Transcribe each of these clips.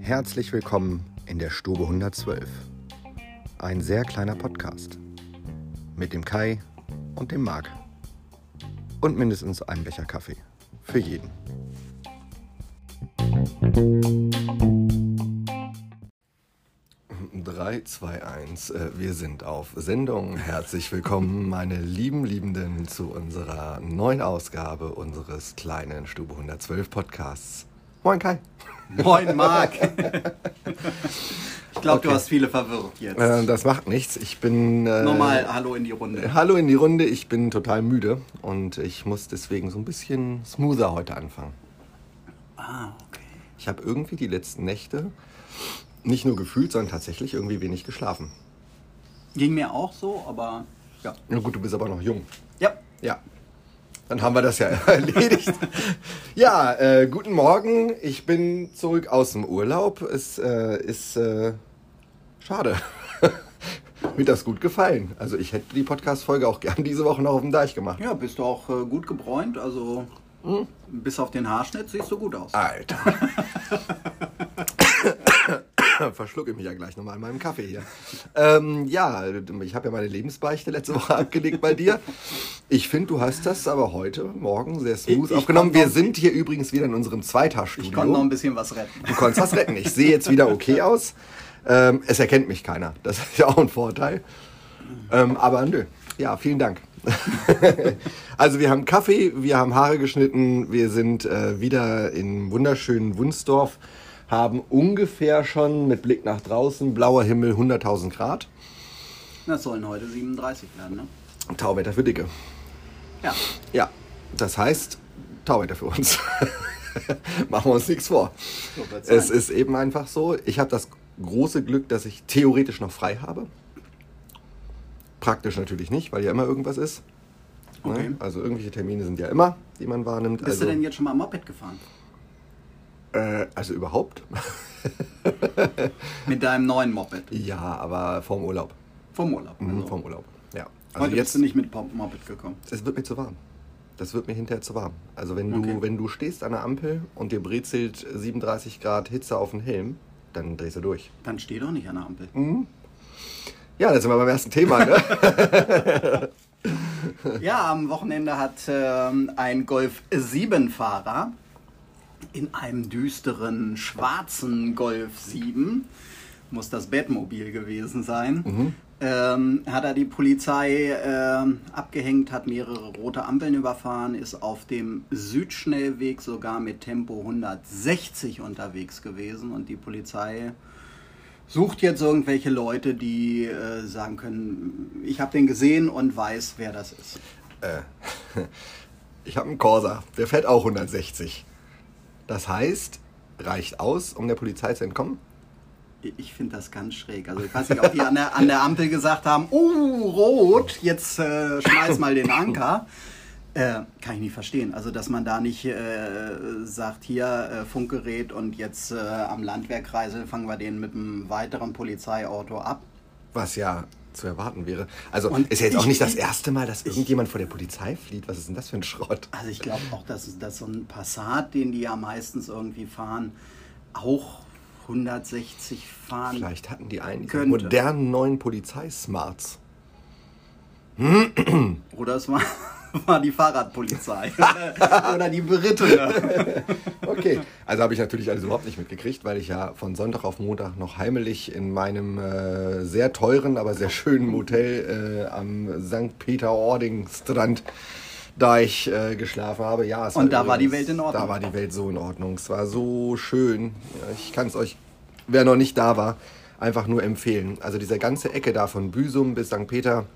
Herzlich willkommen in der Stube 112. Ein sehr kleiner Podcast. Mit dem Kai und dem Marc. Und mindestens einem Becher Kaffee. Für jeden. Drei, zwei, eins. Äh, Wir sind auf Sendung. Herzlich willkommen, meine lieben Liebenden, zu unserer neuen Ausgabe unseres kleinen Stube 112 Podcasts. Moin Kai. Moin, Marc. ich glaube, Okay. du hast viele verwirrt jetzt. Äh, das macht nichts. Ich bin. Äh, Hallo in die Runde. Hallo in die Runde. Ich bin total müde und ich muss deswegen so ein bisschen smoother heute anfangen. Ah, okay. Ich habe irgendwie die letzten Nächte nicht nur gefühlt, sondern tatsächlich irgendwie wenig geschlafen. Ging mir auch so, aber ja. Na gut, du bist aber noch jung. Ja, Ja. Dann haben wir das ja erledigt. ja, äh, guten Morgen. Ich bin zurück aus dem Urlaub. Es äh, ist äh, schade. Mir das gut gefallen. Also ich hätte die Podcast-Folge auch gern diese Woche noch auf dem Deich gemacht. ja bist du auch äh, gut gebräunt, also Hm? bis auf den Haarschnitt siehst du gut aus. Alter. Verschlucke mich ja gleich nochmal in meinem Kaffee hier. Ähm, ja, ich habe ja meine Lebensbeichte letzte Woche abgelegt bei dir. Ich finde, du hast das aber heute Morgen sehr smooth Ich- ich aufgenommen. Wir sind hier übrigens wieder in unserem Ich konnte noch ein bisschen was retten. Du konntest was retten. Ich sehe jetzt wieder okay aus. Ähm, es erkennt mich keiner. Das ist ja auch ein Vorteil. Ähm, aber nö. Ja, vielen Dank. also wir haben Kaffee, wir haben Haare geschnitten, wir sind äh, wieder in wunderschönen Wunsdorf, haben ungefähr schon mit Blick nach draußen, blauer Himmel, 100.000 Grad. Das sollen heute 37 werden, ne? Tauwetter für Dicke. Ja. Ja, das heißt Tauwetter für uns. Machen wir uns nichts vor. So Es ist eben einfach so, ich habe das große Glück, dass ich theoretisch noch frei habe. Praktisch natürlich nicht, weil ja immer irgendwas ist. Ne? Okay. Also irgendwelche Termine sind ja immer, die man wahrnimmt. Bist also, du denn jetzt schon mal Moped gefahren? Äh, also überhaupt? Mit deinem neuen Moped? ja, aber vorm Urlaub. Vom Urlaub. Mhm, Also. Vorm Urlaub. Ja. Also Heute jetzt, bist du nicht mit Moped gekommen. es wird mir zu warm. Das wird mir hinterher zu warm. Also wenn du, Okay. wenn du stehst an der Ampel und dir brezelt 37 Grad Hitze auf den Helm, dann drehst du durch. Dann steh doch nicht an der Ampel. Mhm. Ja, da sind wir beim ersten Thema. Ne? Ja, am Wochenende hat ähm, ein Golf 7-Fahrer in einem düsteren schwarzen Golf 7, muss das Batmobil gewesen sein, ähm, hat er die Polizei ähm, abgehängt, hat mehrere rote Ampeln überfahren, ist auf dem Südschnellweg sogar mit Tempo 160 unterwegs gewesen und die Polizei sucht jetzt irgendwelche Leute, die äh, sagen können, ich habe den gesehen und weiß, wer das ist. Ich habe einen Corsa, der fährt auch 160. Das heißt, reicht aus, um der Polizei zu entkommen? Ich finde das ganz schräg. Also ich weiß nicht, ob die an der, an der Ampel gesagt haben, uh, rot, jetzt äh, schmeiß mal den Anker. Äh, kann ich nicht verstehen. Also dass man da nicht äh, sagt, hier äh, Funkgerät und jetzt äh, am Landwehrkreisel fangen wir den mit einem weiteren Polizeiauto ab. Was ja zu erwarten wäre. Also Und ist ja jetzt auch ich- nicht das erste Mal, dass irgendjemand vor der Polizei flieht. Was ist denn das für ein Schrott? Also ich glaube auch, dass, dass so ein Passat, den die ja meistens irgendwie fahren, auch 160 fahren. Vielleicht hatten die einen Könnte. modernen neuen Polizeismarts. Oder es war, war die Fahrradpolizei. oder, oder die berittene. Okay, also habe ich natürlich alles überhaupt nicht mitgekriegt, weil ich ja von Sonntag auf Montag noch heimlich in meinem äh, sehr teuren, aber sehr schönen Motel äh, am St. Peter-Ording-Strand Deich äh, geschlafen habe. Ja, es Und da war die übrigens- Welt in Ordnung. Da war die Welt so in Ordnung. Es war so schön. Ich kann es euch, wer noch nicht da war, einfach nur empfehlen. Also diese ganze Ecke da von Büsum bis St. Peter,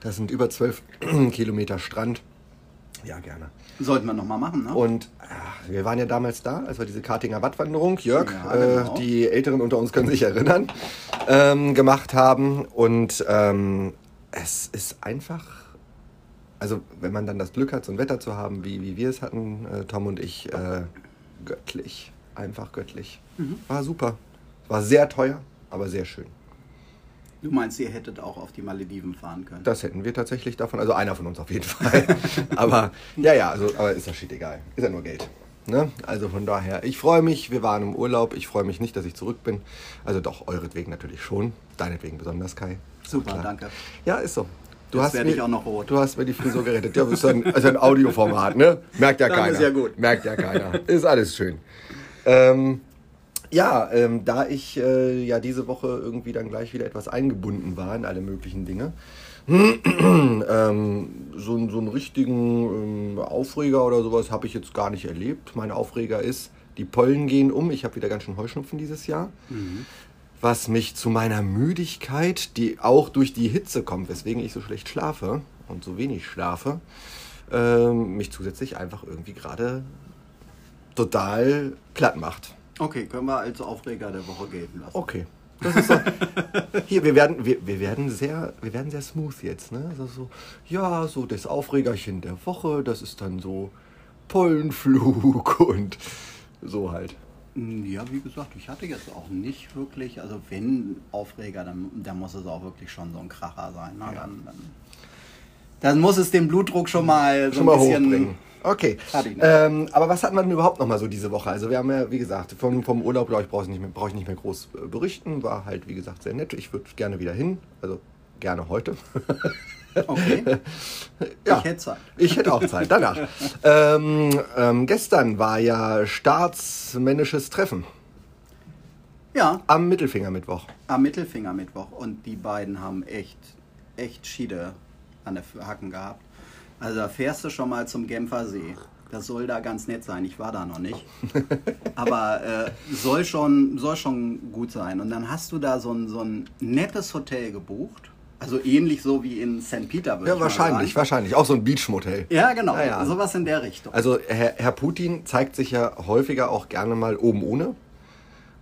das sind über 12 Kilometer Strand. Ja, gerne. Sollten wir nochmal machen, ne? Und ach, wir waren ja damals da, als wir diese Kartinger Wattwanderung, Jörg, Ja, äh, genau. die Älteren unter uns können sich erinnern, ähm, gemacht haben. Und ähm, es ist einfach, also wenn man dann das Glück hat, so ein Wetter zu haben, wie, wie wir es hatten, äh, Tom und ich, äh, göttlich. Einfach göttlich. Mhm. War super. War sehr teuer, aber sehr schön. Du meinst, ihr hättet auch auf die Malediven fahren können? Das hätten wir tatsächlich davon, also einer von uns auf jeden Fall. aber ja, ja, also, aber ist das shit egal. Ist ja nur Geld. Ne? Also von daher, ich freue mich, wir waren im Urlaub, ich freue mich nicht, dass ich zurück bin. Also doch, euretwegen natürlich schon, deinetwegen besonders, Kai. Super, Klar. danke. Ja, ist so. Du Jetzt hast werde mir, ich auch noch rot. Du hast mir die Frisur gerettet. Ja, das ist ein, ist ein Audioformat, ne? Merkt ja Dann keiner. Ist ja gut. Merkt ja keiner. Ist alles schön. Ähm, ja, ähm, da ich äh, ja diese Woche irgendwie dann gleich wieder etwas eingebunden war in alle möglichen Dinge, ähm, so, so einen richtigen ähm, Aufreger oder sowas habe ich jetzt gar nicht erlebt. Mein Aufreger ist, die Pollen gehen um. Ich habe wieder ganz schön Heuschnupfen dieses Jahr. Mhm. Was mich zu meiner Müdigkeit, die auch durch die Hitze kommt, weswegen ich so schlecht schlafe und so wenig schlafe, ähm, mich zusätzlich einfach irgendwie gerade total platt macht. Okay, können wir als Aufreger der Woche gelten lassen. Okay. Das ist so. Hier, wir werden, wir, wir werden sehr, wir werden sehr smooth jetzt, ne? Also so, ja, so das Aufregerchen der Woche, das ist dann so Pollenflug und so halt. Hm, ja, wie gesagt, ich hatte jetzt auch nicht wirklich, also wenn Aufreger, dann, dann muss es auch wirklich schon so ein Kracher sein. Ne? Ja. Dann, dann, dann, muss es den Blutdruck schon mal so schon ein bisschen hochbringen. Okay. Ähm, aber was hat man denn überhaupt noch mal so diese Woche? Also wir haben ja, wie gesagt, vom, vom Urlaub, glaube ich, brauche ich, nicht mehr, brauch ich nicht mehr groß äh, berichten. War halt, wie gesagt, sehr nett. Ich würde gerne wieder hin. Also gerne heute. Okay. ja, ich hätte Zeit. Ich hätte auch Zeit, danach. ähm, ähm, gestern war ja staatsmännisches Treffen. Ja. Am Mittelfingermittwoch. Am Mittelfingermittwoch. Und die beiden haben echt, echt Schiede an der Hacken gehabt. Also da fährst du schon mal zum Genfer See. Das soll da ganz nett sein. Ich war da noch nicht. Aber äh, soll, schon, soll schon gut sein. Und dann hast du da so ein, so ein nettes Hotel gebucht. Also ähnlich so wie in St. Peter. Ja, wahrscheinlich, wahrscheinlich. Auch so ein Beachmotel. Ja, genau. Ja, ja. Sowas in der Richtung. Also Herr, Herr Putin zeigt sich ja häufiger auch gerne mal oben ohne.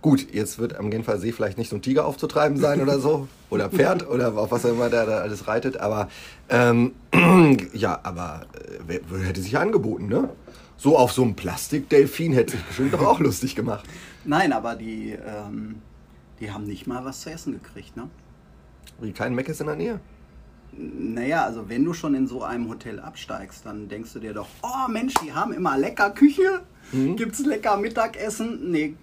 Gut, jetzt wird am Genfer See vielleicht nicht so ein Tiger aufzutreiben sein oder so. Oder Pferd oder auf was auch immer der da alles reitet. Aber ähm, ja, aber äh, hätte sich angeboten, ne? So auf so einem Plastikdelfin hätte sich bestimmt doch auch lustig gemacht. Nein, aber die, ähm, die haben nicht mal was zu essen gekriegt, ne? Wie kein Meckes in der Nähe? Naja, also wenn du schon in so einem Hotel absteigst, dann denkst du dir doch, oh Mensch, die haben immer lecker Küche. Mhm. Gibt es lecker Mittagessen? Nee,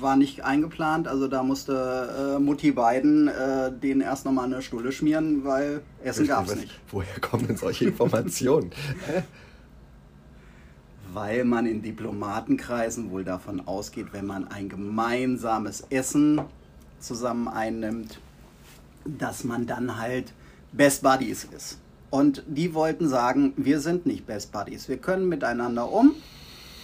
war nicht eingeplant. Also da musste äh, Mutti Biden äh, denen erst nochmal eine Stulle schmieren, weil Essen gab es nicht. Woher kommen denn solche Informationen? weil man in Diplomatenkreisen wohl davon ausgeht, wenn man ein gemeinsames Essen zusammen einnimmt, dass man dann halt Best Buddies ist. Und die wollten sagen, wir sind nicht Best Buddies. Wir können miteinander um,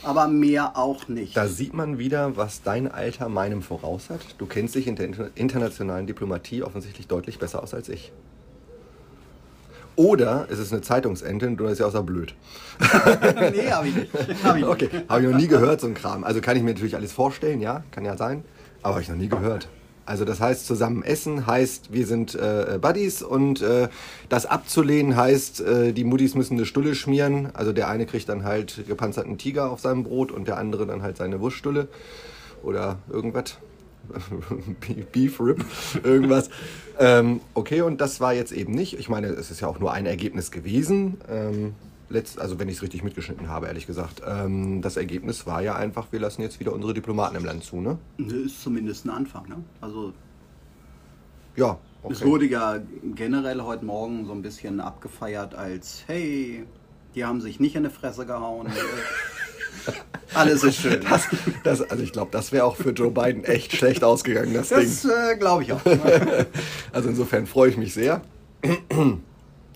aber mehr auch nicht. Da sieht man wieder, was dein Alter meinem voraus hat. Du kennst dich in der internationalen Diplomatie offensichtlich deutlich besser aus als ich. Oder es ist eine Zeitungsentin, du bist ja außer blöd. nee, habe ich nicht. Hab ich okay, habe ich noch nie gehört, so ein Kram. Also kann ich mir natürlich alles vorstellen, ja, kann ja sein, aber habe ich noch nie gehört. Also das heißt, zusammen essen heißt, wir sind äh, Buddies und äh, das abzulehnen heißt, äh, die Muttis müssen eine Stulle schmieren. Also der eine kriegt dann halt gepanzerten Tiger auf seinem Brot und der andere dann halt seine Wurststulle oder irgendwas. Beef Rip, irgendwas. ähm, okay, und das war jetzt eben nicht. Ich meine, es ist ja auch nur ein Ergebnis gewesen. Ähm, letzt, also wenn ich es richtig mitgeschnitten habe, ehrlich gesagt. Ähm, das Ergebnis war ja einfach, wir lassen jetzt wieder unsere Diplomaten im Land zu, ne? Ist zumindest ein Anfang, ne? Also. Ja. Okay. Es wurde ja generell heute Morgen so ein bisschen abgefeiert als, hey, die haben sich nicht in die Fresse gehauen. Alles ist schön. Das, das, also ich glaube, das wäre auch für Joe Biden echt schlecht ausgegangen, das, das Ding. Das äh, glaube ich auch. also insofern freue ich mich sehr.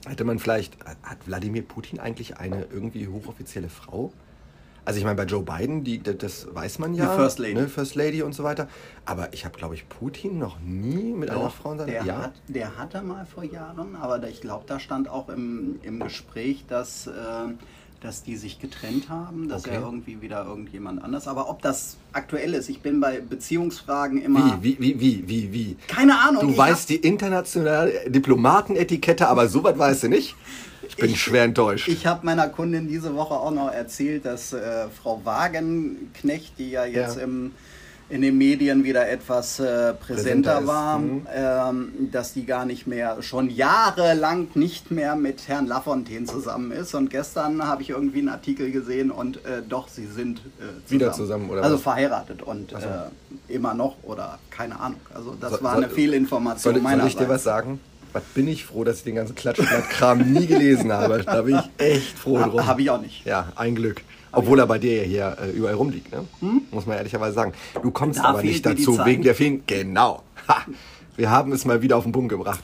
Hätte man vielleicht, hat Wladimir Putin eigentlich eine irgendwie hochoffizielle Frau? Also ich meine, bei Joe Biden, die, das weiß man ja. Die First Lady. Ne, First Lady und so weiter. Aber ich habe, glaube ich, Putin noch nie mit Doch, einer Frau in seinem der, ja? hat, der hatte mal vor Jahren, aber ich glaube, da stand auch im, im Gespräch, dass... Äh, dass die sich getrennt haben, dass okay. er irgendwie wieder irgendjemand anders. Aber ob das aktuell ist, ich bin bei Beziehungsfragen immer. Wie, wie, wie, wie, wie? Keine Ahnung. Du weißt die internationale Diplomatenetikette, aber so weit weißt du nicht. Ich bin ich, schwer enttäuscht. Ich habe meiner Kundin diese Woche auch noch erzählt, dass äh, Frau Wagenknecht, die ja jetzt ja. im in den Medien wieder etwas äh, präsenter, Präsenter war, mhm. ähm, dass die gar nicht mehr, schon jahrelang nicht mehr mit Herrn Lafontaine zusammen ist. Und gestern habe ich irgendwie einen Artikel gesehen und äh, doch, sie sind äh, zusammen. Wieder zusammen, oder Also was? verheiratet und so. äh, immer noch oder keine Ahnung. Also das So- war soll- eine Fehlinformation Soll, soll meinerseits. ich dir was sagen? Was bin ich froh, dass ich den ganzen Klatschblatt-Kram nie gelesen habe. Da bin ich echt froh drum. Ha, Habe ich auch nicht. Ja, ein Glück. Obwohl er bei dir ja hier äh, überall rumliegt, ne? Muss man ehrlicherweise sagen. Du kommst Hm? Da aber nicht dazu, wegen der vielen. Genau. Ha. Wir haben es mal wieder auf den Punkt gebracht.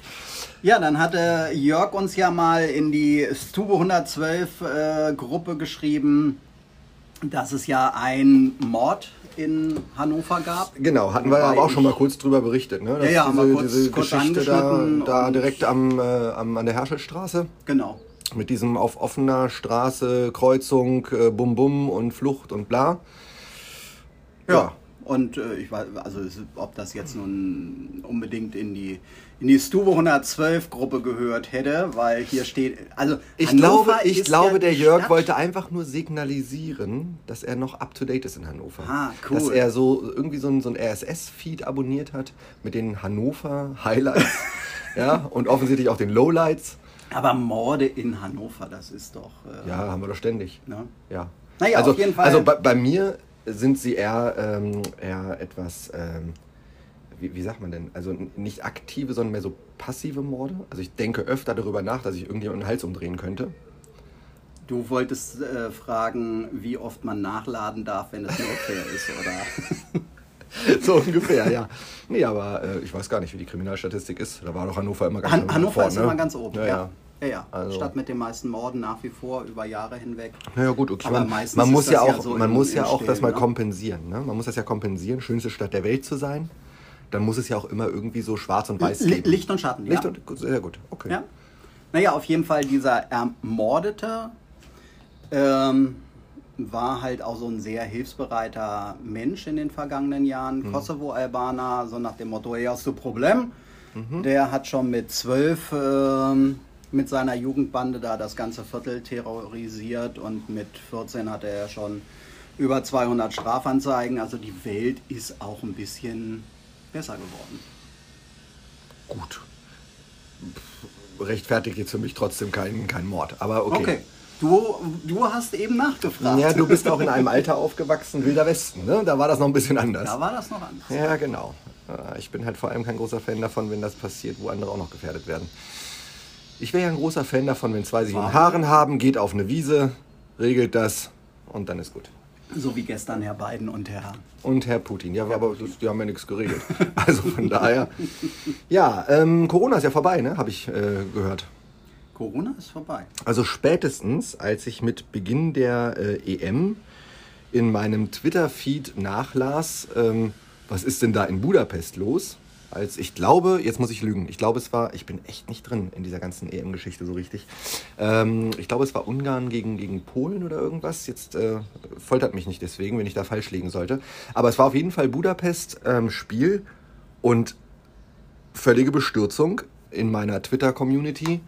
Ja, dann hatte Jörg uns ja mal in die Stube 112 äh, Gruppe geschrieben, dass es ja einen Mord in Hannover gab. Genau, hatten wir aber auch schon mal kurz drüber berichtet, ne? Dass Ja, ja, diese, kurz- diese kurz Geschichte da, da direkt am, äh, am, an der Herschelstraße. Genau. Mit diesem auf offener Straße, Kreuzung, äh, Bum Bum und Flucht und bla. Ja. Und äh, ich weiß, also ob das jetzt nun unbedingt in die in die Stube 112 Gruppe gehört hätte, weil hier steht, also Ich Hannover glaube, ich glaube ja der Jörg Stadt- wollte einfach nur signalisieren, dass er noch up to date ist in Hannover. Ah, cool. Dass er so irgendwie so ein, so ein RSS-Feed abonniert hat mit den Hannover Highlights. ja, und offensichtlich auch den Lowlights. Aber Morde in Hannover, das ist doch. Äh, Ja, haben wir doch ständig. Ne? Ja. Naja, also, auf jeden Fall. Also bei, bei mir sind sie eher, ähm, eher etwas, ähm, wie, wie sagt man denn? Also nicht aktive, sondern mehr so passive Morde. Also ich denke öfter darüber nach, dass ich irgendjemanden den Hals umdrehen könnte. Du wolltest äh, fragen, wie oft man nachladen darf, wenn es Notwehr ist, oder? so ungefähr, ja. Nee, aber äh, ich weiß gar nicht, wie die Kriminalstatistik ist. Da war doch Hannover immer ganz Han weit Hannover vorne, ist ne? immer ganz oben. Ja, ja. ja, ja. Also- Stadt mit den meisten Morden nach wie vor über Jahre hinweg. Naja gut, okay. Aber man, meistens man ist muss ja ja auch, so man muss ja auch das mal ne? kompensieren. Ne? Man muss das ja kompensieren, schönste Stadt der Welt zu sein. Dann muss es ja auch immer irgendwie so schwarz und weiß geben. Licht und Schatten, Licht ja. und sehr gut. Okay. Ja. Naja, auf jeden Fall dieser Ermordete ähm, war halt auch so ein sehr hilfsbereiter Mensch in den vergangenen Jahren. Mhm. Kosovo-Albaner, so nach dem Motto, ja, hast du Problem? Mhm. Der hat schon mit zwölf ähm, mit seiner Jugendbande da das ganze Viertel terrorisiert und mit 14 hatte er schon über 200 Strafanzeigen. Also die Welt ist auch ein bisschen besser geworden. Gut. Rechtfertigt jetzt für mich trotzdem keinen kein Mord. Aber okay. Okay. Du, du hast eben nachgefragt. Ja, du bist auch in einem Alter aufgewachsen, Wilder Westen, ne? Da war das noch ein bisschen anders. Da war das noch anders. Ja, genau. Äh, Ich bin halt vor allem kein großer Fan davon, wenn das passiert, wo andere auch noch gefährdet werden. Ich wäre ja ein großer Fan davon, wenn zwei sich in Haaren haben, geht auf eine Wiese, regelt das und dann ist gut. So wie gestern Herr Biden und Herr. Und Herr Putin, ja, aber das- die haben ja nichts geregelt. Also von daher. Ja, ähm, Corona ist ja vorbei, ne? Habe ich äh, gehört. Corona ist vorbei. Also spätestens, als ich mit Beginn der äh, EM in meinem Twitter-Feed nachlas, ähm, was ist denn da in Budapest los? Als ich glaube, jetzt muss ich lügen, ich glaube es war, ich bin echt nicht drin in dieser ganzen EM-Geschichte so richtig. Ähm, ich glaube es war Ungarn gegen, gegen Polen oder irgendwas. Jetzt äh, foltert mich nicht deswegen, wenn ich da falsch liegen sollte. Aber es war auf jeden Fall Budapest-Spiel und völlige Bestürzung in meiner Twitter-Community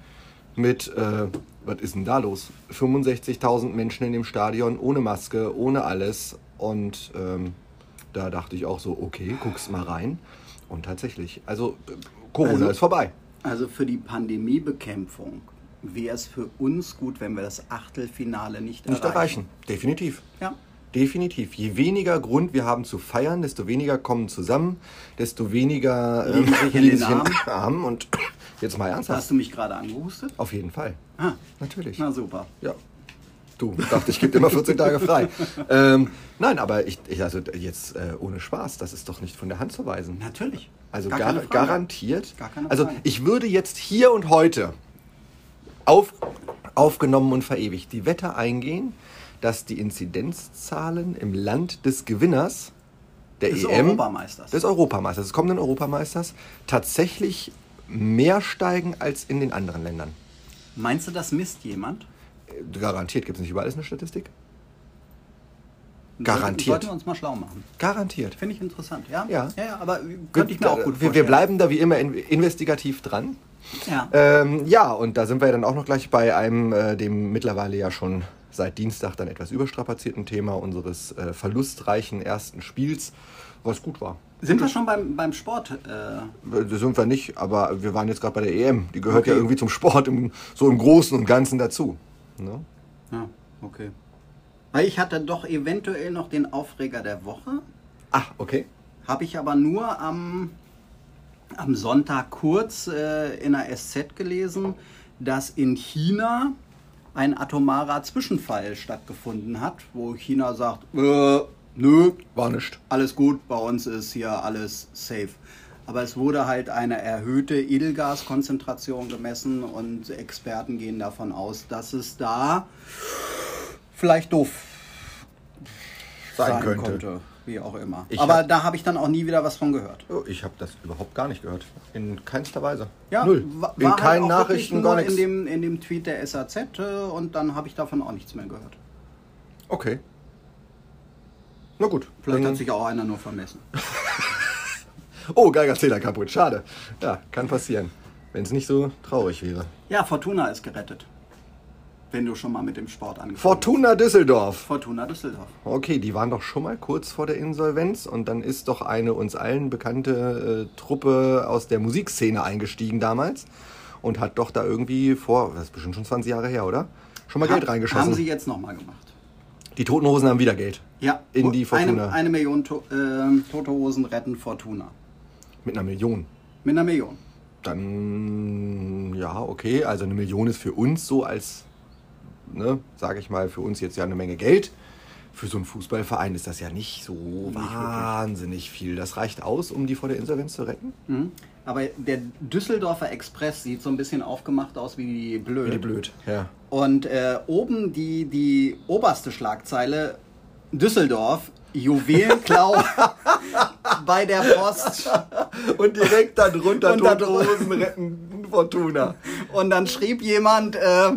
mit, äh, was ist denn da los? 65.000 Menschen in dem Stadion, ohne Maske, ohne alles. Und ähm, da dachte ich auch so, okay, guck's mal rein. Und tatsächlich, also äh, Corona Also- ist vorbei. Also für die Pandemiebekämpfung wäre es für uns gut, wenn wir das Achtelfinale nicht, Nicht erreichen, definitiv. Ja. Definitiv. Je weniger Grund wir haben zu feiern, desto weniger kommen zusammen, desto weniger Liegen sich in den Armen. Und jetzt mal ernsthaft. Hast du mich gerade angehustet? Auf jeden Fall. Ah, Natürlich. na super. Ja. Du, dachte ich, gebe immer 14 Tage frei. Ähm, nein, aber ich, ich also jetzt äh, ohne Spaß, das ist doch nicht von der Hand zu weisen. Natürlich. Also Gar gar, garantiert. Gar keine also Frage. ich würde jetzt hier und heute auf, aufgenommen und verewigt die Wette eingehen, dass die Inzidenzzahlen im Land des Gewinners der Des EM, Europameisters. des Europameisters, des kommenden Europameisters, tatsächlich mehr steigen als in den anderen Ländern. Meinst du, das misst jemand? Garantiert gibt es nicht überall eine Statistik. Garantiert. Sollten wir uns mal schlau machen. Garantiert. Finde ich interessant, ja? Ja. ja, ja aber könnte ich mir auch gut wir, vorstellen. wir bleiben da wie immer in, investigativ dran. Ja. Ähm, ja, und da sind wir dann auch noch gleich bei einem, äh, dem mittlerweile ja schon seit Dienstag dann etwas überstrapazierten Thema unseres äh, verlustreichen ersten Spiels, was gut war. Sind wir schon beim, beim Sport? Äh? Das sind wir nicht, aber wir waren jetzt gerade bei der EM. Die gehört okay. ja irgendwie zum Sport im, so im Großen und Ganzen dazu. Ne? Ja, okay. Weil ich hatte doch eventuell noch den Aufreger der Woche. Ach, okay. Habe ich aber nur am, am Sonntag kurz äh, in der SZ gelesen, dass in China ein atomarer Zwischenfall stattgefunden hat, wo China sagt, äh, nö, war nicht. Alles gut, bei uns ist hier alles safe. Aber es wurde halt eine erhöhte Edelgaskonzentration gemessen und Experten gehen davon aus, dass es da vielleicht doof sein, sein könnte. Konnte, wie auch immer. Ich Aber hab, da habe ich dann auch nie wieder was von gehört. Oh, ich habe das überhaupt gar nicht gehört. In keinster Weise. Ja, Null. In halt keinen halt Nachrichten, gar nichts. In dem, in dem Tweet der SAZ äh, und dann habe ich davon auch nichts mehr gehört. Okay. Na gut. Vielleicht hat sich auch einer nur vermessen. oh, Geigerzähler kaputt. Schade. Ja, kann passieren. Wenn es nicht so traurig wäre. Ja, Fortuna ist gerettet wenn du schon mal mit dem Sport angefangen Fortuna Düsseldorf. Fortuna Düsseldorf. Okay, die waren doch schon mal kurz vor der Insolvenz und dann ist doch eine uns allen bekannte äh, Truppe aus der Musikszene eingestiegen damals und hat doch da irgendwie vor, das ist bestimmt schon 20 Jahre her, oder? Schon mal Geld reingeschossen. Haben sie jetzt nochmal gemacht. Die Toten Hosen haben wieder Geld. Ja. In die Fortuna. Eine, eine Million to äh, Tote Hosen retten Fortuna. Mit einer Million? Mit einer Million. Dann, ja, okay. Also eine Million ist für uns so als ne, sage ich mal, für uns jetzt ja eine Menge Geld. Für so einen Fußballverein ist das ja nicht so nicht wahnsinnig wirklich. viel. Das reicht aus, um die vor der Insolvenz zu retten. Mhm. Aber der Düsseldorfer Express sieht so ein bisschen aufgemacht aus wie die Blöd. Wie die Blöd, ja. Und äh, oben die, die oberste Schlagzeile: Düsseldorf, Juwelenklau bei der Post. Und direkt darunter Tote Hosen retten Fortuna. Und dann schrieb jemand, äh,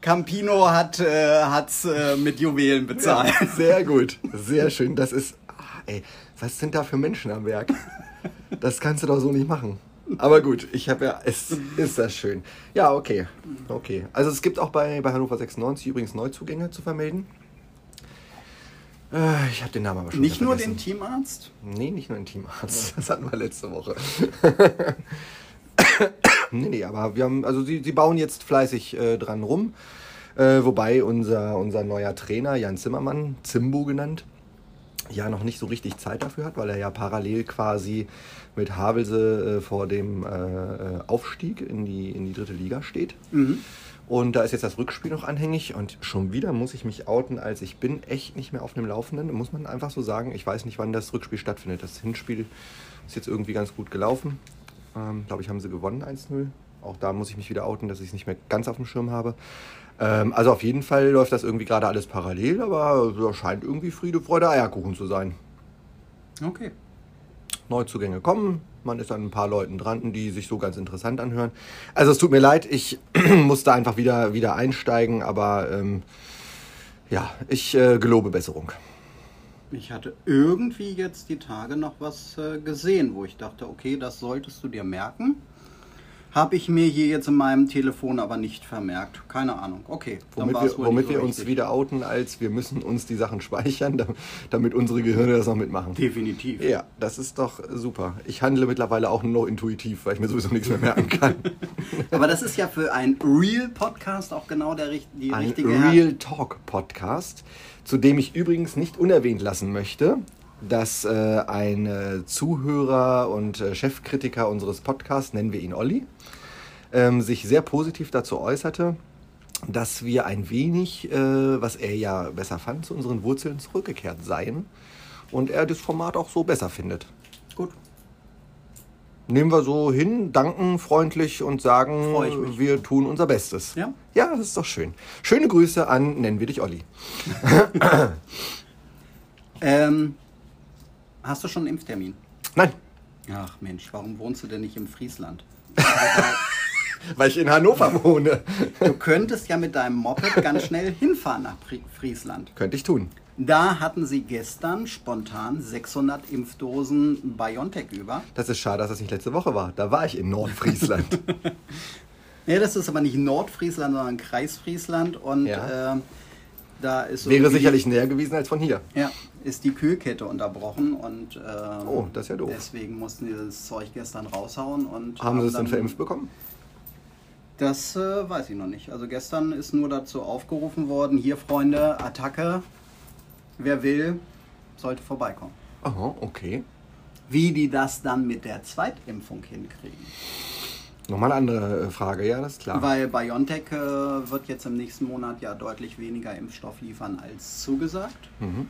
Campino hat es äh, äh, mit Juwelen bezahlt. Ja, sehr gut, sehr schön. Das ist, ach, ey, was sind da für Menschen am Werk? Das kannst du doch so nicht machen. Aber gut, ich habe ja, es ist das schön. Ja, okay, okay. Also es gibt auch bei, bei Hannover 96 übrigens Neuzugänge zu vermelden. Äh, ich habe den Namen aber schon Nicht nur den Teamarzt? Nee, nicht nur den Teamarzt. Das hatten wir letzte Woche. nee, nee, aber wir haben, also sie, sie bauen jetzt fleißig äh, dran rum. Äh, wobei unser, unser neuer Trainer, Jan Zimmermann, Zimbo genannt, ja noch nicht so richtig Zeit dafür hat, weil er ja parallel quasi mit Havelse äh, vor dem äh, äh Aufstieg in die, in die dritte Liga steht. Mhm. Und da ist jetzt das Rückspiel noch anhängig und schon wieder muss ich mich outen, als ich bin echt nicht mehr auf dem Laufenden. Muss man einfach so sagen. Ich weiß nicht, wann das Rückspiel stattfindet. Das Hinspiel ist jetzt irgendwie ganz gut gelaufen. Ähm, Glaube ich, haben sie gewonnen 1-0. Auch da muss ich mich wieder outen, dass ich es nicht mehr ganz auf dem Schirm habe. Ähm, also auf jeden Fall läuft das irgendwie gerade alles parallel, aber so scheint irgendwie Friede, Freude, Eierkuchen zu sein. Okay. Neuzugänge kommen, man ist an ein paar Leuten dran, die sich so ganz interessant anhören. Also es tut mir leid, ich musste einfach wieder, wieder einsteigen, aber ähm, ja, ich äh, gelobe Besserung. Ich hatte irgendwie jetzt die Tage noch was äh, gesehen, wo ich dachte, okay, das solltest du dir merken. Habe ich mir hier jetzt in meinem Telefon aber nicht vermerkt. Keine Ahnung. Okay. Womit wir, womit wir uns wieder outen, als wir müssen uns die Sachen speichern, damit unsere Gehirne das noch mitmachen. Definitiv. Ja, das ist doch super. Ich handle mittlerweile auch nur noch intuitiv, weil ich mir sowieso nichts mehr merken kann. aber das ist ja für ein Real-Podcast auch genau der, die ein richtige... Real-Talk-Podcast, zu dem ich übrigens nicht unerwähnt lassen möchte, dass äh, ein äh, Zuhörer und äh, Chefkritiker unseres Podcasts, nennen wir ihn Olli, ähm, sich sehr positiv dazu äußerte, dass wir ein wenig, äh, was er ja besser fand, zu unseren Wurzeln zurückgekehrt seien und er das Format auch so besser findet. Gut. Nehmen wir so hin, danken freundlich und sagen, wir tun unser Bestes. Ja? Ja, das ist doch schön. Schöne Grüße an, nennen wir dich Olli. ähm, Hast du schon einen Impftermin? Nein. Ach Mensch, warum wohnst du denn nicht im Friesland? Weil ich in Hannover wohne. Du könntest ja mit deinem Moped ganz schnell hinfahren nach Friesland. Könnte ich tun. Da hatten sie gestern spontan 600 Impfdosen BioNTech über. Das ist schade, dass das nicht letzte Woche war. Da war ich in Nordfriesland. ja, das ist aber nicht Nordfriesland, sondern Kreisfriesland. Und ja. äh, da ist Wäre sicherlich näher gewesen als von hier. Ja, ist die Kühlkette unterbrochen und äh, oh, das ist ja doof. deswegen mussten die das Zeug gestern raushauen. Und haben, haben sie es dann verimpft bekommen? Das äh, weiß ich noch nicht. Also gestern ist nur dazu aufgerufen worden, hier Freunde, Attacke, wer will, sollte vorbeikommen. Aha, okay. Wie die das dann mit der Zweitimpfung hinkriegen. Nochmal eine andere äh, Frage, ja, das ist klar. Weil BioNTech äh, wird jetzt im nächsten Monat ja deutlich weniger Impfstoff liefern als zugesagt. Mhm.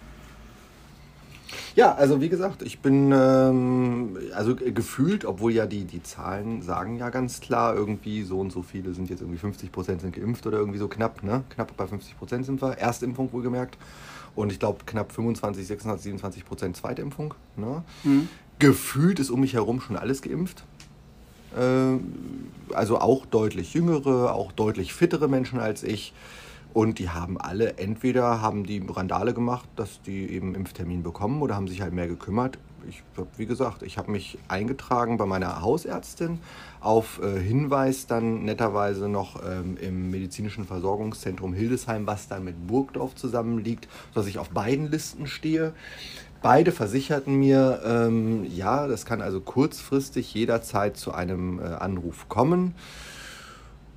Ja, also wie gesagt, ich bin ähm, also gefühlt, obwohl ja die, die Zahlen sagen ja ganz klar, irgendwie so und so viele sind jetzt irgendwie 50 Prozent sind geimpft oder irgendwie so knapp, ne? Knapp bei 50 Prozent sind wir. Erstimpfung wohlgemerkt. Und ich glaube knapp 25, 26, 27 Prozent Zweitimpfung. Ne? Mhm. Gefühlt ist um mich herum schon alles geimpft. Äh, also auch deutlich jüngere, auch deutlich fittere Menschen als ich. Und die haben alle entweder haben die Randale gemacht, dass die eben Impftermin bekommen oder haben sich halt mehr gekümmert. Ich wie gesagt, ich habe mich eingetragen bei meiner Hausärztin auf äh, Hinweis dann netterweise noch ähm, im medizinischen Versorgungszentrum Hildesheim, was dann mit Burgdorf zusammenliegt, sodass ich auf beiden Listen stehe. Beide versicherten mir, ähm, ja, das kann also kurzfristig jederzeit zu einem äh, Anruf kommen.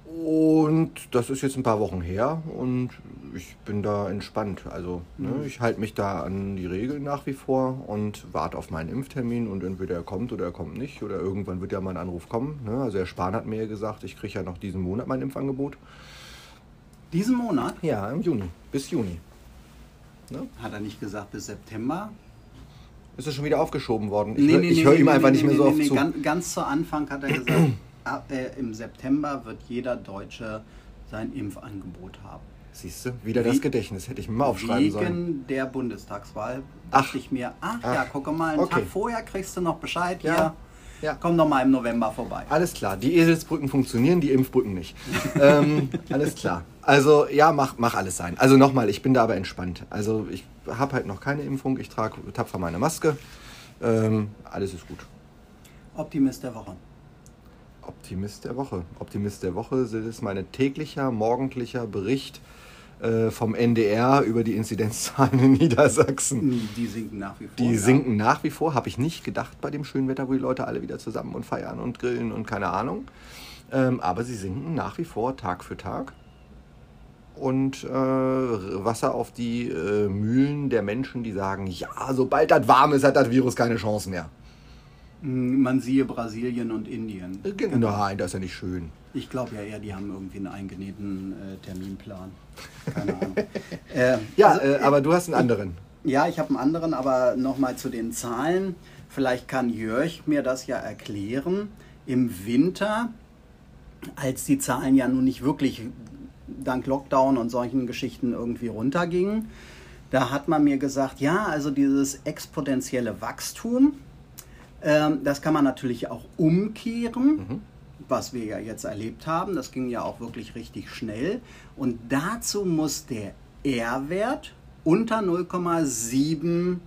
Und das ist jetzt ein paar Wochen her und ich bin da entspannt. Also ne, mhm. ich halte mich da an die Regeln nach wie vor und warte auf meinen Impftermin und entweder er kommt oder er kommt nicht oder irgendwann wird ja mal ein Anruf kommen. Ne? Also Herr Spahn hat mir ja gesagt, ich kriege ja noch diesen Monat mein Impfangebot. Diesen Monat? Ja, im Juni, bis Juni. Ne? Hat er nicht gesagt bis September? Ist es schon wieder aufgeschoben worden? Ich, nee, nee, ich höre nee, ihm einfach nicht mehr so oft zu. Ganz, ganz zu Anfang hat er gesagt, ab, äh, im September wird jeder Deutsche sein Impfangebot haben. Siehst du, wieder Wie, das Gedächtnis, hätte ich mir mal aufschreiben wegen sollen. Wegen der Bundestagswahl dachte ich mir, ach, ach, ja, gucke mal, einen okay. Tag vorher kriegst du noch Bescheid, ja. hier, ja. komm doch mal im November vorbei. Alles klar, die Eselsbrücken funktionieren, die Impfbrücken nicht. ähm, alles klar. Also ja, mach, mach alles sein. Also nochmal, ich bin da aber entspannt. Also ich habe halt noch keine Impfung, ich trage tapfer meine Maske. Ähm, alles ist gut. Optimist der Woche. Optimist der Woche. Optimist der Woche ist mein täglicher, morgendlicher Bericht äh, vom NDR über die Inzidenzzahlen in Niedersachsen. Die sinken nach wie vor. Die ja. sinken nach wie vor, habe ich nicht gedacht bei dem schönen Wetter, wo die Leute alle wieder zusammen und feiern und grillen und keine Ahnung. Ähm, aber sie sinken nach wie vor Tag für Tag. Und äh, Wasser auf die äh, Mühlen der Menschen, die sagen, ja, sobald das warm ist, hat das Virus keine Chance mehr. Man siehe Brasilien und Indien. Äh, genau. Nein, das ist ja nicht schön. Ich glaube ja eher, die haben irgendwie einen eingenähten äh, Terminplan. Keine Ahnung. äh, ja, also, äh, aber du hast einen anderen. Ja, ich habe einen anderen, aber nochmal zu den Zahlen. Vielleicht kann Jörg mir das ja erklären. Im Winter, als die Zahlen ja nun nicht wirklich dank Lockdown und solchen Geschichten irgendwie runtergingen, da hat man mir gesagt, ja, also dieses exponentielle Wachstum, ähm, das kann man natürlich auch umkehren, mhm. was wir ja jetzt erlebt haben. Das ging ja auch wirklich richtig schnell. Und dazu muss der R-Wert unter 0,7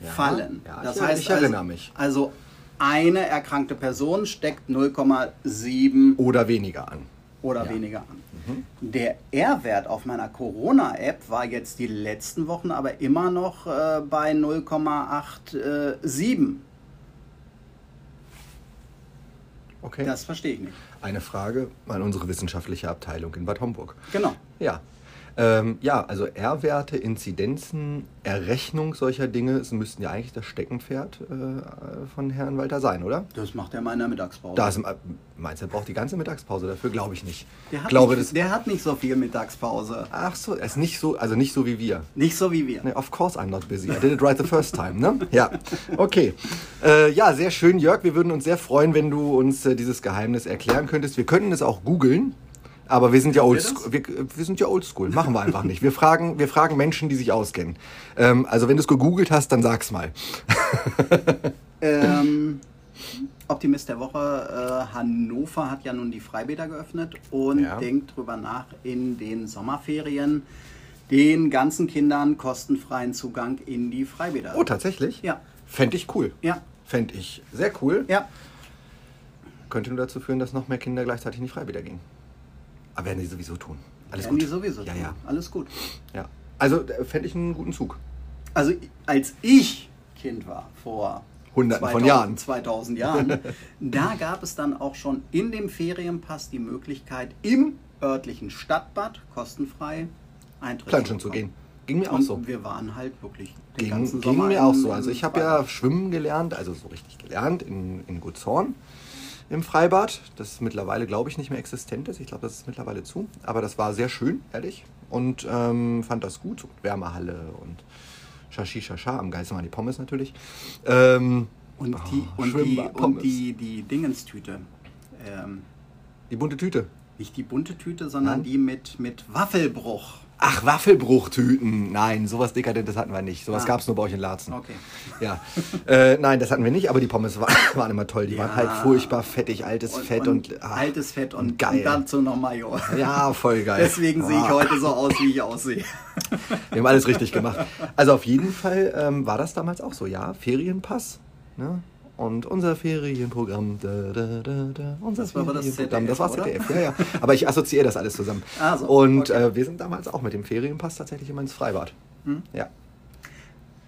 ja, fallen. Ja, das ich, heißt, ich erinnere also, mich. Also eine erkrankte Person steckt 0,7 oder weniger an. Oder ja. weniger an. Mhm. Der R-Wert auf meiner Corona-App war jetzt die letzten Wochen aber immer noch äh, bei 0,87. Okay. Das verstehe ich nicht. Eine Frage an unsere wissenschaftliche Abteilung in Bad Homburg. Genau. Ja. Ähm, ja, also R-Werte, Inzidenzen, Errechnung solcher Dinge, es müssten ja eigentlich das Steckenpferd äh, von Herrn Walter sein, oder? Das macht er mal in der Mittagspause. Da ist, äh, meinst du, er braucht die ganze Mittagspause dafür? Glaube ich nicht. Der hat, Glaube, nicht, der hat nicht so viel Mittagspause. Ach so, er ist nicht so, also nicht so wie wir. Nicht so wie wir. Nee, of course I'm not busy. I did it right the first time, ne? Ja, okay. Äh, ja, sehr schön, Jörg. Wir würden uns sehr freuen, wenn du uns äh, dieses Geheimnis erklären könntest. Wir könnten es auch googeln. Aber wir sind ja oldschool. Wir, wir, sind ja oldschool. Machen wir einfach nicht. Wir fragen, wir fragen Menschen, die sich auskennen. Ähm, also wenn du es gegoogelt hast, dann sag's mal. ähm, Optimist der Woche. Äh, Hannover hat ja nun die Freibäder geöffnet und ja. denkt drüber nach, in den Sommerferien den ganzen Kindern kostenfreien Zugang in die Freibäder. Oh, tatsächlich? Ja. Fände ich cool. Ja. Fände ich sehr cool. Ja. Könnte nur dazu führen, dass noch mehr Kinder gleichzeitig in die Freibäder gehen. Aber werden die sowieso tun. Alles Werden gut. die sowieso Ja, tun. ja. Alles gut. ja. Also äh, fände ich einen guten Zug. Also als ich Kind war, vor Hunderten von Jahren. 2000 Jahren, da gab es dann auch schon in dem Ferienpass die Möglichkeit, im örtlichen Stadtbad kostenfrei Eintritt Planschen zu gehen. Ging mir auch Und so. wir waren halt wirklich den Ging, ganzen ging Sommer mir auch so. Also ich habe ja schwimmen gelernt, also so richtig gelernt in, in Gutshorn im Freibad, das mittlerweile, glaube ich, nicht mehr existent ist. Ich glaube, das ist mittlerweile zu. Aber das war sehr schön, ehrlich. Und ähm, fand das gut. Wärmehalle und Shashi Shasha. Am geilsten waren die Pommes natürlich. Ähm, Und oh, die, und die, und die, die Dingenstüte. Ähm, die bunte Tüte. nicht die bunte Tüte, sondern Nein. die mit, mit Waffelbruch. Ach, Waffelbruchtüten. Nein, sowas Dekadentes hatten wir nicht. Sowas Ah. gab es nur bei euch in Laatzen. Okay. Ja. äh, nein, das hatten wir nicht, aber die Pommes war, waren immer toll. Die waren Ja. halt furchtbar fettig, altes Fett und, ah, altes Fett und, geil. und dazu noch Mayo. Ja, voll geil. Deswegen sehe ich Ah. heute so aus, wie ich aussehe. Wir haben alles richtig gemacht. Also auf jeden Fall ähm, war das damals auch so, ja. Ferienpass. Ne? Und unser Ferienprogramm. Da, da, da, da, unser Das Ferienprogramm. Das war? ZDF, ja, ja. Aber ich assoziiere das alles zusammen. Ah, so, Und okay. äh, wir sind damals auch mit dem Ferienpass tatsächlich immer ins Freibad. Hm? Ja.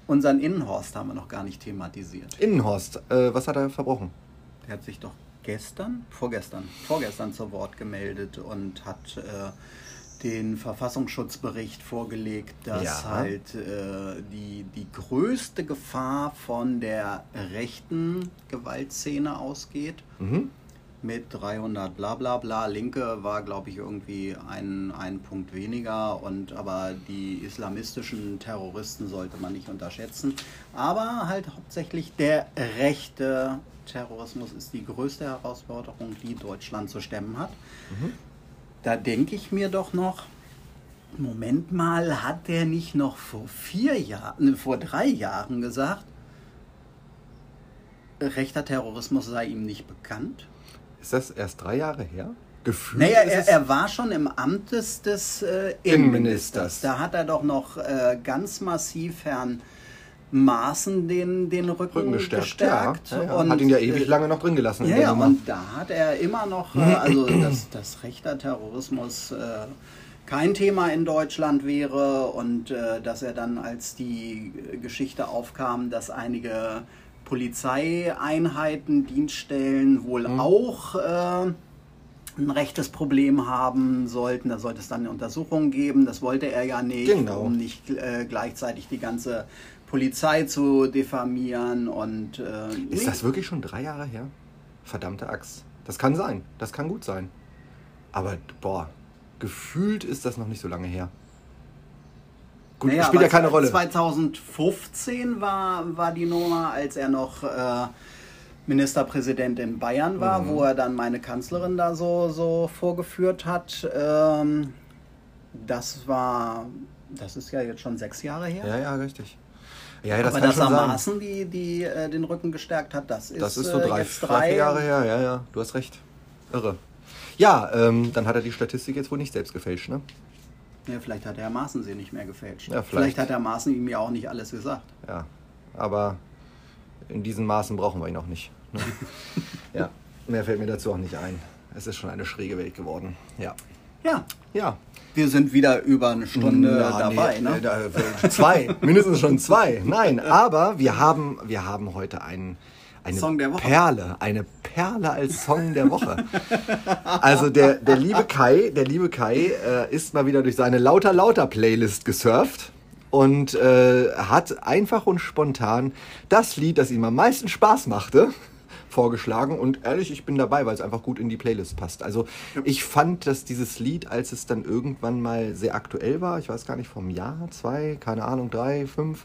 Unseren Innenhorst haben wir noch gar nicht thematisiert. Innenhorst, äh, was hat er verbrochen? Der hat sich doch gestern, vorgestern, vorgestern zu Wort gemeldet und hat äh, den Verfassungsschutzbericht vorgelegt, dass Ja. halt äh, die, die größte Gefahr von der rechten Gewaltszene ausgeht. Mhm. mit 300 bla bla bla. Linke war, glaube ich, irgendwie ein, ein Punkt weniger. Und aber die islamistischen Terroristen sollte man nicht unterschätzen. Aber halt hauptsächlich der rechte Terrorismus ist die größte Herausforderung, die Deutschland zu stemmen hat. Da denke ich mir doch noch, Moment mal, hat der nicht noch vor vier Jahren, vor drei Jahren gesagt, rechter Terrorismus sei ihm nicht bekannt? Ist das erst drei Jahre her? Gefühlt Naja, er, er war schon im Amt des, des äh, Innenministers. Innenministers. Da hat er doch noch äh, ganz massiv Herrn Maaßen den, den Rücken, Rücken gestärkt. gestärkt. Ja, ja, ja. Und, Hat ihn ja ewig äh, lange noch drin gelassen. Ja, ja, und da hat er immer noch, äh, also dass, dass rechter Terrorismus äh, kein Thema in Deutschland wäre und äh, dass er dann, als die Geschichte aufkam, dass einige Polizeieinheiten, Dienststellen wohl Mhm. auch äh, ein rechtes Problem haben sollten. Da sollte es dann eine Untersuchung geben. Das wollte er ja nicht, Genau. um nicht äh, gleichzeitig die ganze Polizei zu diffamieren und äh, Ist nee. das wirklich schon drei Jahre her? Verdammte Axt. Das kann sein. Das kann gut sein. Aber, boah, gefühlt ist das noch nicht so lange her. Gut, Naja, spielt ja keine Rolle. 2015 war, war die Nummer, als er noch äh, Ministerpräsident in Bayern war, Mhm. wo er dann meine Kanzlerin da so, so vorgeführt hat. Ähm, das war, das ist ja jetzt schon sechs Jahre her. Ja, ja, richtig. Ja, ja, das aber dass er. Maaßen die, die äh, den Rücken gestärkt hat, das ist, Das ist so äh, drei, jetzt drei, vier Jahre her. Ja, ja, du hast recht. Irre. Ja, ähm, dann hat er die Statistik jetzt wohl nicht selbst gefälscht, ne? Ja, vielleicht hat Herr Maaßen sie nicht mehr gefälscht. Ja, vielleicht. vielleicht hat Herr Maaßen ihm ja auch nicht alles gesagt. Ja. Aber in diesen Maßen brauchen wir ihn auch nicht. Ne? ja, mehr fällt mir dazu auch nicht ein. Es ist schon eine schräge Welt geworden. Ja. Ja, Ja. wir sind wieder über eine Stunde Na, dabei. nee, ne? äh, da- zwei, mindestens schon zwei. Nein, aber wir haben, wir haben heute einen, eine Song der Woche. Perle, eine Perle als Song der Woche. Also der, der liebe Kai, der liebe Kai äh, ist mal wieder durch seine lauter lauter Playlist gesurft und äh, hat einfach und spontan das Lied, das ihm am meisten Spaß machte, vorgeschlagen und ehrlich, ich bin dabei, weil es einfach gut in die Playlist passt. Also ich fand, dass dieses Lied, als es dann irgendwann mal sehr aktuell war, ich weiß gar nicht, vom Jahr, zwei, keine Ahnung, drei, fünf,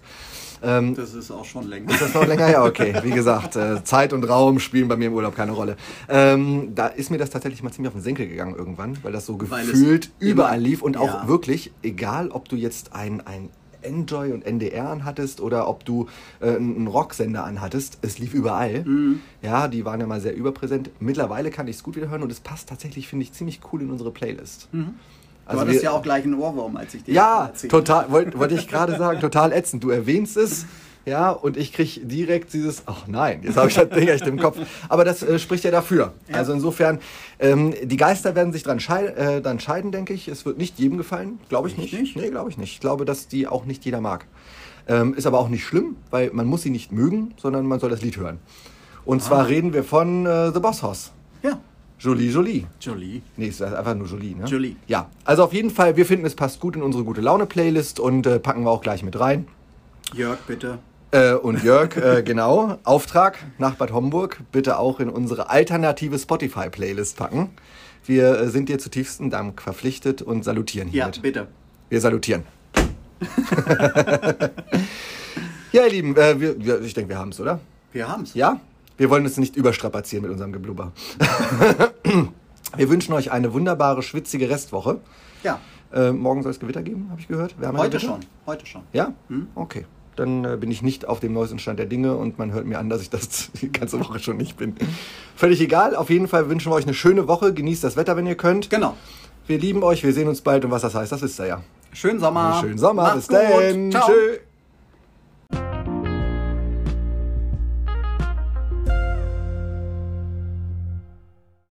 ähm, Das ist auch schon länger. ist das noch länger? Ja, okay. Wie gesagt, äh, Zeit und Raum spielen bei mir im Urlaub keine Rolle. Ähm, da ist mir das tatsächlich mal ziemlich auf den Senkel gegangen irgendwann, weil das so Weil gefühlt überall lief und auch ja. wirklich, egal ob du jetzt ein, ein Enjoy und NDR anhattest oder ob du äh, einen Rocksender anhattest, es lief überall. Mhm. Ja, die waren ja mal sehr überpräsent. Mittlerweile kann ich es gut wieder hören und es passt tatsächlich, finde ich, ziemlich cool in unsere Playlist. Mhm. Also du hattest ja auch gleich einen Ohrwurm, als ich dir Ja, total, wollte wollt ich gerade sagen, total ätzend. Du erwähnst es, ja, und ich kriege direkt dieses, ach nein, jetzt habe ich das Ding echt im Kopf. Aber das äh, spricht ja dafür. Ja. Also insofern, ähm, die Geister werden sich dran, schei äh, dann scheiden, denke ich. Es wird nicht jedem gefallen, glaube ich nicht. nicht. Nee, glaube ich nicht. Ich glaube, dass die auch nicht jeder mag. Ähm, ist aber auch nicht schlimm, weil man muss sie nicht mögen, sondern man soll das Lied hören. Und ah. zwar reden wir von äh, The Boss House. Ja. Jolie, Jolie. Jolie. Nee, ist einfach nur Jolie, ne? Jolie. Ja, also auf jeden Fall, wir finden, es passt gut in unsere gute Laune-Playlist und äh, packen wir auch gleich mit rein. Jörg, bitte. Äh, und Jörg, äh, genau, Auftrag nach Bad Homburg, bitte auch in unsere alternative Spotify-Playlist packen. Wir äh, sind dir zutiefsten Dank verpflichtet und salutieren hiermit. Ja, bitte. Wir salutieren. ja, ihr Lieben, äh, wir, wir, ich denke, wir haben es, oder? Wir haben es. Ja? Wir wollen uns nicht überstrapazieren mit unserem Geblubber. wir wünschen euch eine wunderbare, schwitzige Restwoche. Ja. Äh, morgen soll es Gewitter geben, habe ich gehört. heute schon. Heute schon. Ja? Hm? Okay. Dann äh, bin ich nicht auf dem neuesten Stand der Dinge und man hört mir an, dass ich das die ganze Woche schon nicht bin. Völlig egal. Auf jeden Fall wünschen wir euch eine schöne Woche. Genießt das Wetter, wenn ihr könnt. Genau. Wir lieben euch. Wir sehen uns bald. Und was das heißt, das wisst ihr ja. Schönen Sommer. Schönen Sommer. Macht's Bis dann. Tschüss.